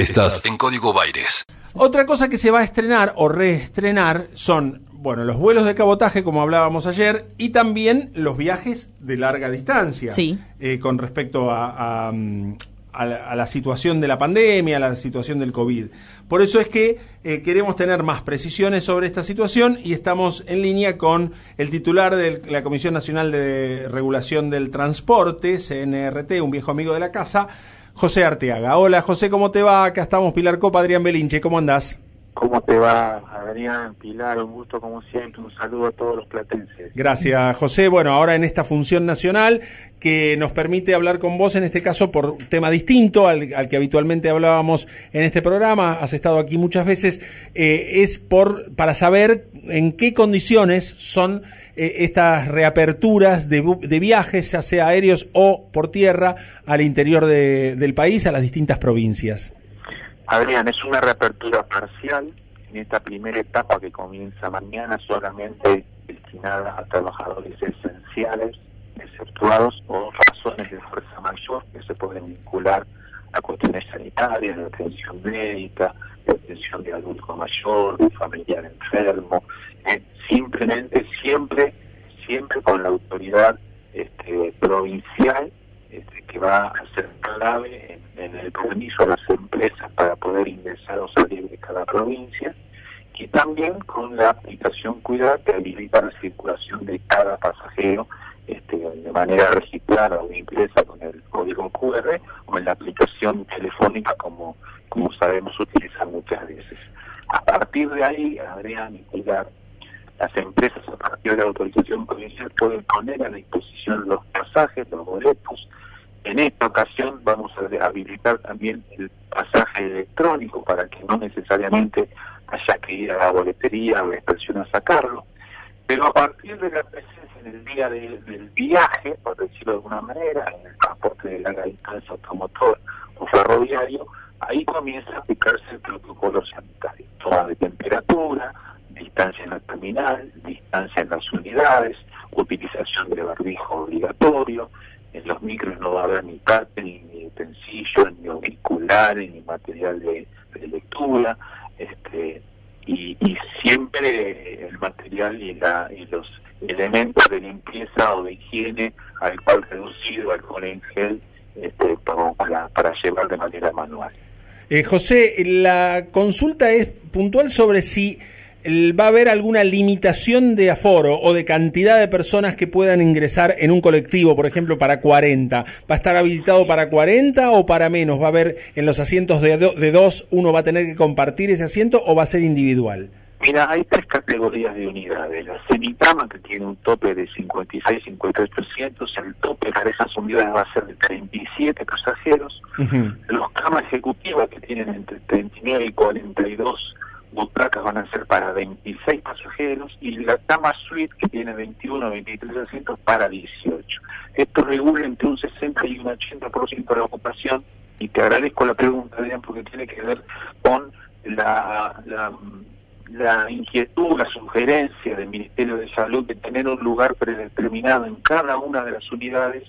Estás en Código Baires. Otra cosa que se va a estrenar o reestrenar son, bueno, los vuelos de cabotaje, como hablábamos ayer, y también los viajes de larga distancia. Sí. Eh, con respecto a, a, a la, a la situación de la pandemia, a la situación del COVID. Por eso es que eh, queremos tener más precisiones sobre esta situación y estamos en línea con el titular de la Comisión Nacional de Regulación del Transporte, CNRT, un viejo amigo de la casa, José Arteaga. Hola José, ¿cómo te va? Acá estamos Pilar Copa, Adrián Belinche, ¿cómo andás? ¿Cómo te va, Adrián, Pilar? Un gusto como siempre, un saludo a todos los platenses. Gracias, José. Bueno, ahora en esta función nacional que nos permite hablar con vos, en este caso por un tema distinto al, al que habitualmente hablábamos en este programa, has estado aquí muchas veces, eh, es por para saber en qué condiciones son eh, estas reaperturas de, de viajes, ya sea aéreos o por tierra, al interior de- del país, a las distintas provincias. Adrián, es una reapertura parcial en esta primera etapa que comienza mañana, solamente destinada a trabajadores esenciales, exceptuados o razones de fuerza mayor que se pueden vincular a cuestiones sanitarias, de atención médica, de atención de adulto mayor, de familiar enfermo, eh, simplemente siempre, siempre con la autoridad este, provincial este, que va a ser clave en, el permiso a las empresas para poder ingresar o salir de cada provincia y también con la aplicación Cuidar que habilita la circulación de cada pasajero este, de manera registrada o impresa con el código QR o en la aplicación telefónica como, como sabemos utilizar muchas veces. A partir de ahí, Adrián y las empresas a partir de la autorización provincial pueden poner a disposición los pasajes, los boletos. En esta ocasión vamos a habilitar también el pasaje electrónico para que no necesariamente haya que ir a la boletería o a la estación a sacarlo. Pero a partir de la del viaje, por decirlo de alguna manera, en el transporte de larga distancia automotor o ferroviario, ahí comienza a aplicarse el protocolo sanitario. Toma de temperatura, distancia en la terminal, distancia en las unidades, utilización de barbijo obligatorio, en los micros no va a haber ni parte, ni, utensilios, ni auriculares, ni material de, de lectura, este, y, y siempre el material y, la, y los elementos de limpieza o de higiene, alcohol reducido, alcohol en gel, este, para, para, llevar de manera manual. Eh, José, la consulta es puntual sobre si va a haber alguna limitación de aforo o de cantidad de personas que puedan ingresar en un colectivo, por ejemplo, para 40. ¿Va a estar habilitado para 40 o para menos? ¿Va a haber en los asientos de, do- de dos, uno va a tener que compartir ese asiento o va a ser individual? Mira, hay tres categorías de unidades. La semitama, que tiene un tope de 56, 58 asientos, el tope para esas unidades va a ser de 37 pasajeros. Ujú. Los camas ejecutivas, que tienen entre 39 y 42 butacas, van a ser para 26 pasajeros. Y la cama suite, que tiene 21 o 23 asientos, para 18. Esto regula entre un 60 y un 80% de la ocupación. Y te agradezco la pregunta, Adrián, porque tiene que ver con la, la, la inquietud, la sugerencia del Ministerio de Salud de tener un lugar predeterminado en cada una de las unidades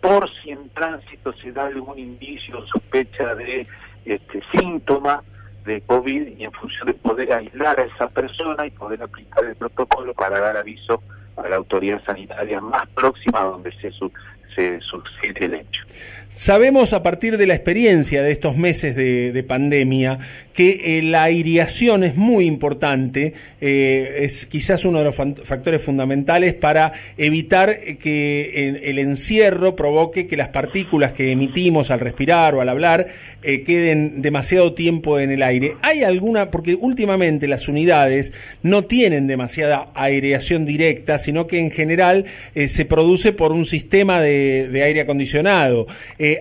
por si en tránsito se da algún indicio o sospecha de este síntoma de COVID y en función de poder aislar a esa persona y poder aplicar el protocolo para dar aviso a la autoridad sanitaria más próxima donde se, su- se suscite el hecho. Sabemos a partir de la experiencia de estos meses de, de pandemia que eh, la aireación es muy importante, eh, es quizás uno de los factores fundamentales para evitar eh, que el encierro provoque que las partículas que emitimos al respirar o al hablar queden demasiado tiempo en el aire. ¿Hay alguna, porque últimamente las unidades no tienen demasiada aireación directa, sino que en general se produce por un sistema de, aire acondicionado?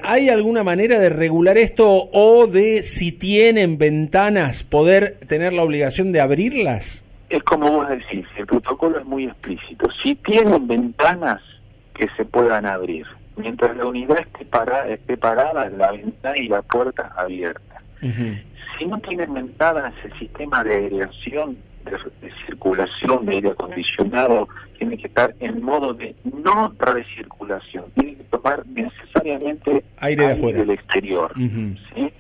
¿Hay alguna manera de regular esto o de, si tienen ventanas, poder tener la obligación de abrirlas? Es como vos decís, el protocolo es muy explícito. Si tienen ventanas que se puedan abrir, mientras la unidad esté, para, esté parada, la ventana y la puerta abierta. Si no tienen ventanas, el sistema de aireación, de, de circulación, de aire acondicionado, tiene que estar en modo de no recirculación. Tiene que tomar necesariamente Aire de afuera. del exterior. ¿sí?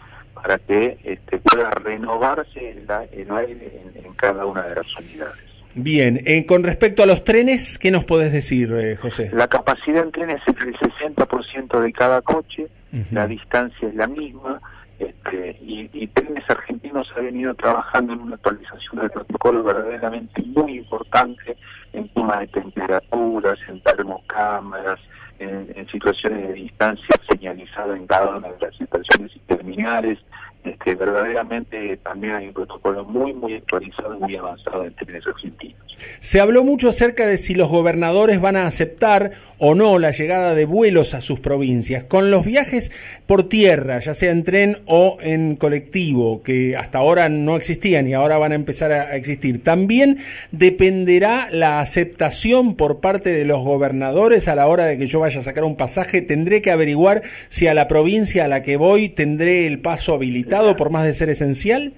Para que este, pueda renovarse el, aire en, cada una de las unidades. Bien, eh, con respecto a los trenes, ¿qué nos podés decir, eh, José? La capacidad en trenes es el 60% de cada coche, la distancia es la misma, este, y, y, Trenes Argentinos ha venido trabajando en una actualización del protocolo verdaderamente muy importante en toma de temperaturas, en termocámaras, en, situaciones de distancia señalizada en cada una de las estaciones y terminales. Este, verdaderamente también hay un protocolo muy, muy actualizado y muy avanzado en trenes argentinos. Se habló mucho acerca de si los gobernadores van a aceptar o no la llegada de vuelos a sus provincias. Con los viajes por tierra, ya sea en tren o en colectivo, que hasta ahora no existían y ahora van a empezar a existir, también dependerá la aceptación por parte de los gobernadores a la hora de que yo vaya a sacar un pasaje. Tendré que averiguar si a la provincia a la que voy tendré el paso habilitado por más de ser esencial.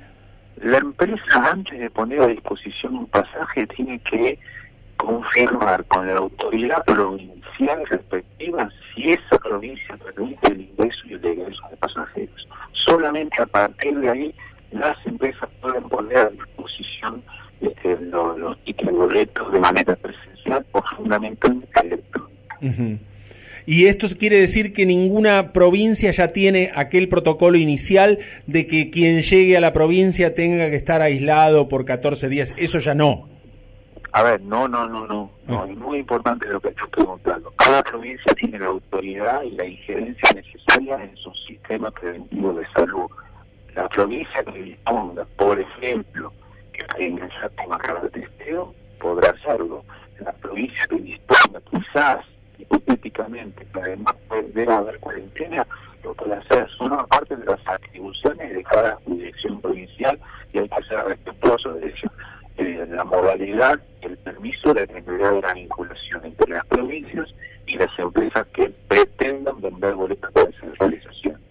La empresa, antes de poner a disposición un pasaje, tiene que confirmar con la autoridad provincial respectiva si esa provincia permite el ingreso y el egreso de pasajeros. Solamente a partir de ahí las empresas pueden poner a disposición este, los, los boletos de manera presencial o fundamentalmente electrónica. Y esto quiere decir que ninguna provincia ya tiene aquel protocolo inicial de que quien llegue a la provincia tenga que estar aislado por 14 días. Eso ya no. A ver, no, no, no, no. no ah. es muy importante lo que estoy preguntando. Cada provincia tiene la autoridad y la injerencia necesaria en su sistema preventivo de salud. La provincia que disponga, por ejemplo, que para ingresar con de testeo, podrá hacerlo. La provincia que disponga, quizás, hipotéticamente, que además debe haber cuarentena, lo puede hacer. Son una parte de las atribuciones de cada dirección provincial y hay que ser respetuoso de eso. Eh, la modalidad el permiso de de la vinculación entre las provincias y las empresas que pretendan vender boletas de descentralización.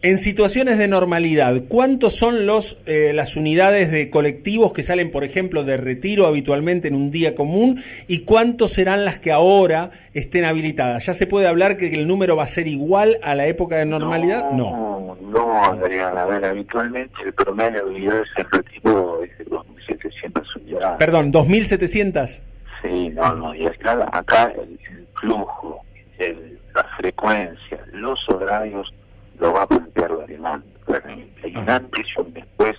En situaciones de normalidad, ¿cuántos son los eh, las unidades de colectivos que salen, por ejemplo, de retiro habitualmente en un día común y cuántos serán las que ahora estén habilitadas? ¿Ya se puede hablar que el número va a ser igual a la época de normalidad? No, no, no Adrián. A ver, habitualmente el promedio de unidades en retiro es de 2.700 unidades. Perdón, ¿2.700? Sí, no, no, y acá, acá el, flujo, el, la frecuencia, los horarios lo va a plantear la demanda. Hay un antes y un después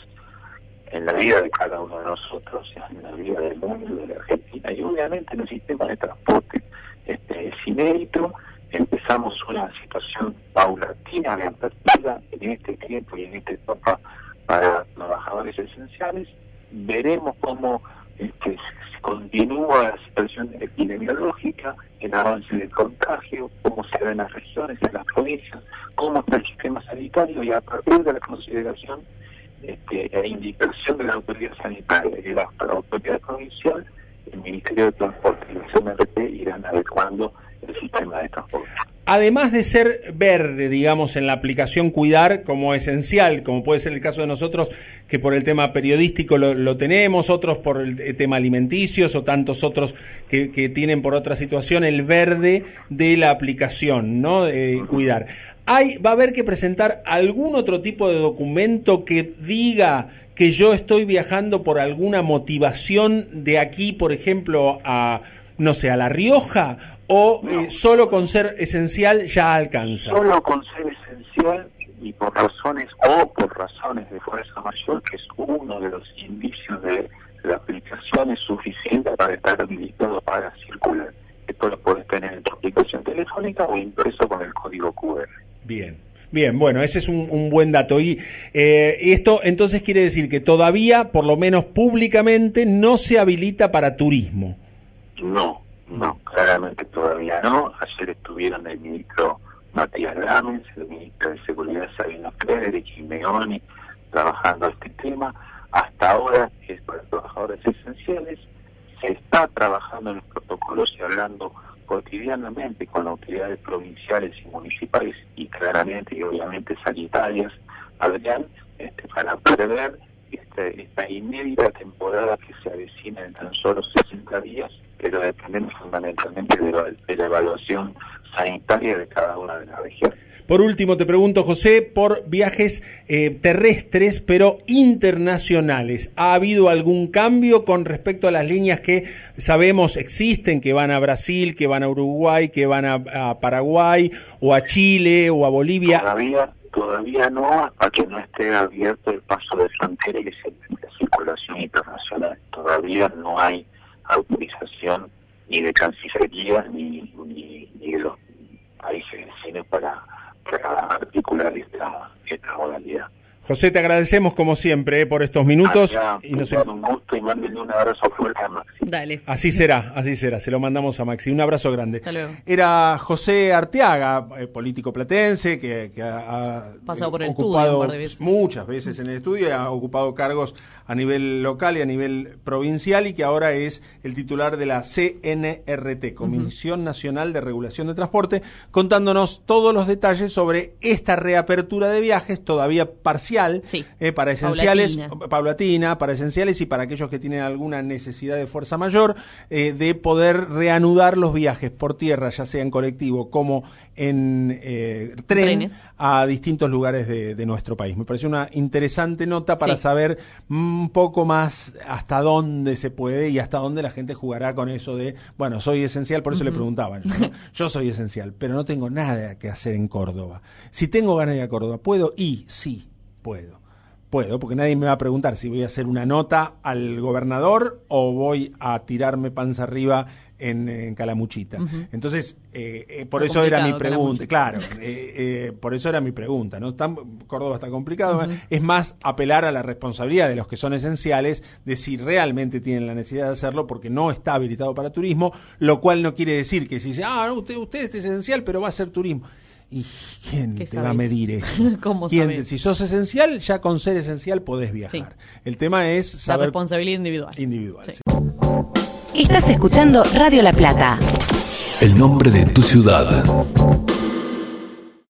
en la vida de cada uno de nosotros, en la vida del mundo, de la Argentina, y obviamente en el sistema de transporte este, es inédito. Empezamos una situación paulatina de apertura en este tiempo y en esta etapa para trabajadores esenciales. Veremos cómo este, continúa la situación epidemiológica, el avance del contagio, cómo se ve en las regiones, en las provincias, cómo está el sistema sanitario y a partir de la consideración este, e indicación de la autoridad sanitaria y de la, autoridad provincial, el Ministerio de Transporte y la CMRT irán adecuando de transporte además de ser verde, digamos, en la aplicación cuidar como esencial, como puede ser el caso de nosotros, que por el tema periodístico lo, tenemos, otros por el tema alimenticios o tantos otros que, tienen por otra situación, el verde de la aplicación, ¿no? Cuidar. Hay, va a haber que presentar algún otro tipo de documento que diga que yo estoy viajando por alguna motivación de aquí, por ejemplo, a no sé, a La Rioja o eh, solo con ser esencial ya alcanza? Solo con ser esencial y por razones o por razones de fuerza mayor, que es uno de los indicios de la aplicación, es suficiente para estar habilitado para circular. Esto lo puedes tener en tu aplicación telefónica o impreso con el código QR. Bien. Bien, bueno, ese es un, buen dato. Y eh, esto entonces quiere decir que todavía, por lo menos públicamente, no se habilita para turismo. No, no, claramente todavía no. Ayer estuvieron el ministro Matías Gámez, el ministro de Seguridad Sabino Frederick y Meoni trabajando este tema. Hasta ahora es para trabajadores esenciales. Se está trabajando en los protocolos y hablando cotidianamente con autoridades provinciales y municipales y claramente y obviamente sanitarias, Adrián, este, para prever este, esta inédita temporada que se avecina en tan solo 60 días pero dependemos fundamentalmente de la, evaluación sanitaria de cada una de las regiones. Por último, te pregunto, José, por viajes eh, terrestres, pero internacionales. ¿Ha habido algún cambio con respecto a las líneas que sabemos existen, que van a Brasil, que van a Uruguay, que van a, Paraguay, o a Chile, o a Bolivia? Todavía, todavía no, hasta que no esté abierto el paso de frontera y la circulación internacional. Todavía no hay autorización ni de Cancillería ni, ni, de los países vecinos para, para articular esta, esta modalidad. José, te agradecemos como siempre eh, por estos minutos. y nos... Un gusto y mándenle un abrazo fuerte a Maxi. Dale. Así será, así será. Se lo mandamos a Maxi. Un abrazo grande. Era José Arteaga, eh, político platense, que, ha pasado por el ocupado estudio muchas veces en el estudio, y ha ocupado cargos a nivel local y a nivel provincial y que ahora es el titular de la CNRT, Comisión Nacional de Regulación de Transporte, contándonos todos los detalles sobre esta reapertura de viajes todavía parcial eh, para esenciales, paulatina. para esenciales y para aquellos que tienen alguna necesidad de fuerza mayor, eh, de poder reanudar los viajes por tierra, ya sea en colectivo como en eh, tren a distintos lugares de, nuestro país. Me pareció una interesante nota para saber un poco más hasta dónde se puede y hasta dónde la gente jugará con eso de, bueno, soy esencial, por eso le preguntaban, yo soy esencial, pero no tengo nada que hacer en Córdoba. Si tengo ganas de ir a Córdoba, ¿puedo? Y sí, puedo. Puedo, porque nadie me va a preguntar si voy a hacer una nota al gobernador o voy a tirarme panza arriba en, Calamuchita. Entonces, eh, eh, por eso era mi pregunta, claro, eh, por eso era mi pregunta, ¿no? Córdoba está complicado, es más apelar a la responsabilidad de los que son esenciales, de si realmente tienen la necesidad de hacerlo, porque no está habilitado para turismo, lo cual no quiere decir que si dice, ah, usted, usted es esencial, pero va a ser turismo. ¿Y quién te va a medir eso? ¿Cómo Si sos esencial, ya con ser esencial podés viajar. El tema es saber... La responsabilidad individual. Individual, Estás escuchando Radio La Plata. El nombre de tu ciudad.